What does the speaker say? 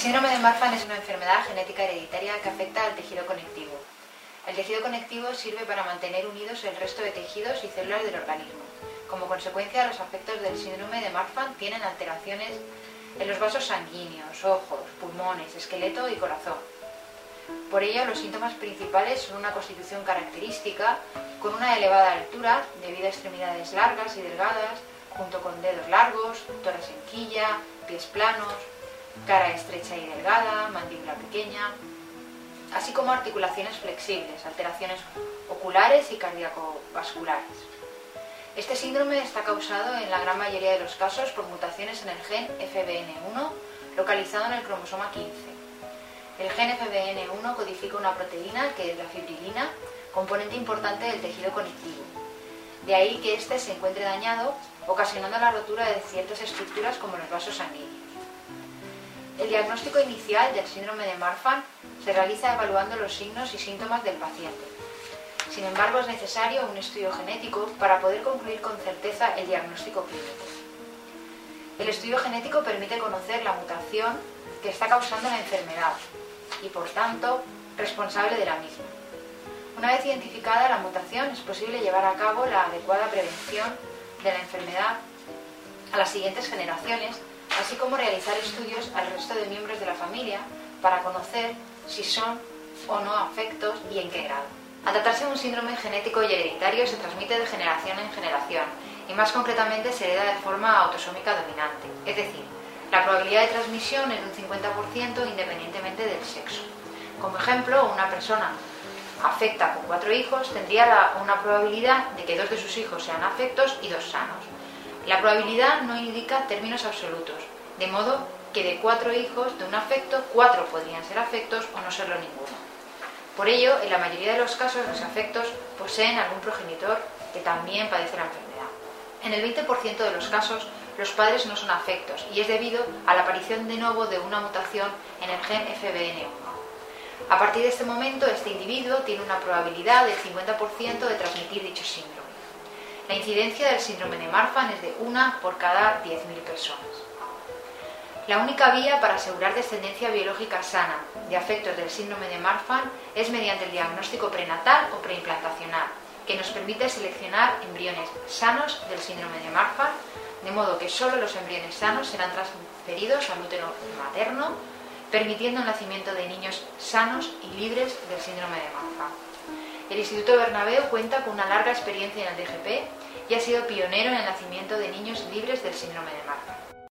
Síndrome de Marfan es una enfermedad genética hereditaria que afecta al tejido conectivo. El tejido conectivo sirve para mantener unidos el resto de tejidos y células del organismo. Como consecuencia, los afectos del síndrome de Marfan tienen alteraciones en los vasos sanguíneos, ojos, pulmones, esqueleto y corazón. Por ello, los síntomas principales son una constitución característica con una elevada altura debido a extremidades largas y delgadas, junto con dedos largos, tórax en quilla, pies planos, cara estrecha y delgada, mandíbula pequeña, así como articulaciones flexibles, alteraciones oculares y cardiacovasculares. Este síndrome está causado en la gran mayoría de los casos por mutaciones en el gen FBN1 localizado en el cromosoma 15. El gen FBN1 codifica una proteína que es la fibrilina, componente importante del tejido conectivo. De ahí que éste se encuentre dañado, ocasionando la rotura de ciertas estructuras como los vasos sanguíneos. El diagnóstico inicial del síndrome de Marfan se realiza evaluando los signos y síntomas del paciente. Sin embargo, es necesario un estudio genético para poder concluir con certeza el diagnóstico clínico. El estudio genético permite conocer la mutación que está causando la enfermedad y, por tanto, responsable de la misma. Una vez identificada la mutación, es posible llevar a cabo la adecuada prevención de la enfermedad a las siguientes generaciones así como realizar estudios al resto de miembros de la familia para conocer si son o no afectos y en qué grado. Al tratarse de un síndrome genético y hereditario se transmite de generación en generación y más concretamente se hereda de forma autosómica dominante, es decir, la probabilidad de transmisión es un 50% independientemente del sexo. Como ejemplo, una persona afecta con cuatro hijos tendría una probabilidad de que dos de sus hijos sean afectos y dos sanos. La probabilidad no indica términos absolutos, de modo que de cuatro hijos de un afecto, cuatro podrían ser afectos o no serlo ninguno. Por ello, en la mayoría de los casos, los afectos poseen algún progenitor que también padece la enfermedad. En el 20% de los casos, los padres no son afectos y es debido a la aparición de nuevo de una mutación en el gen FBN1. A partir de este momento, este individuo tiene una probabilidad del 50% de transmitir dicho síndrome. La incidencia del síndrome de Marfan es de una por cada 10.000 personas. La única vía para asegurar descendencia biológica sana de afectos del síndrome de Marfan es mediante el diagnóstico prenatal o preimplantacional, que nos permite seleccionar embriones sanos del síndrome de Marfan, de modo que solo los embriones sanos serán transferidos al útero materno, permitiendo el nacimiento de niños sanos y libres del síndrome de Marfan. El Instituto Bernabeu cuenta con una larga experiencia en el DGP y ha sido pionero en el nacimiento de niños libres del síndrome de Marfan.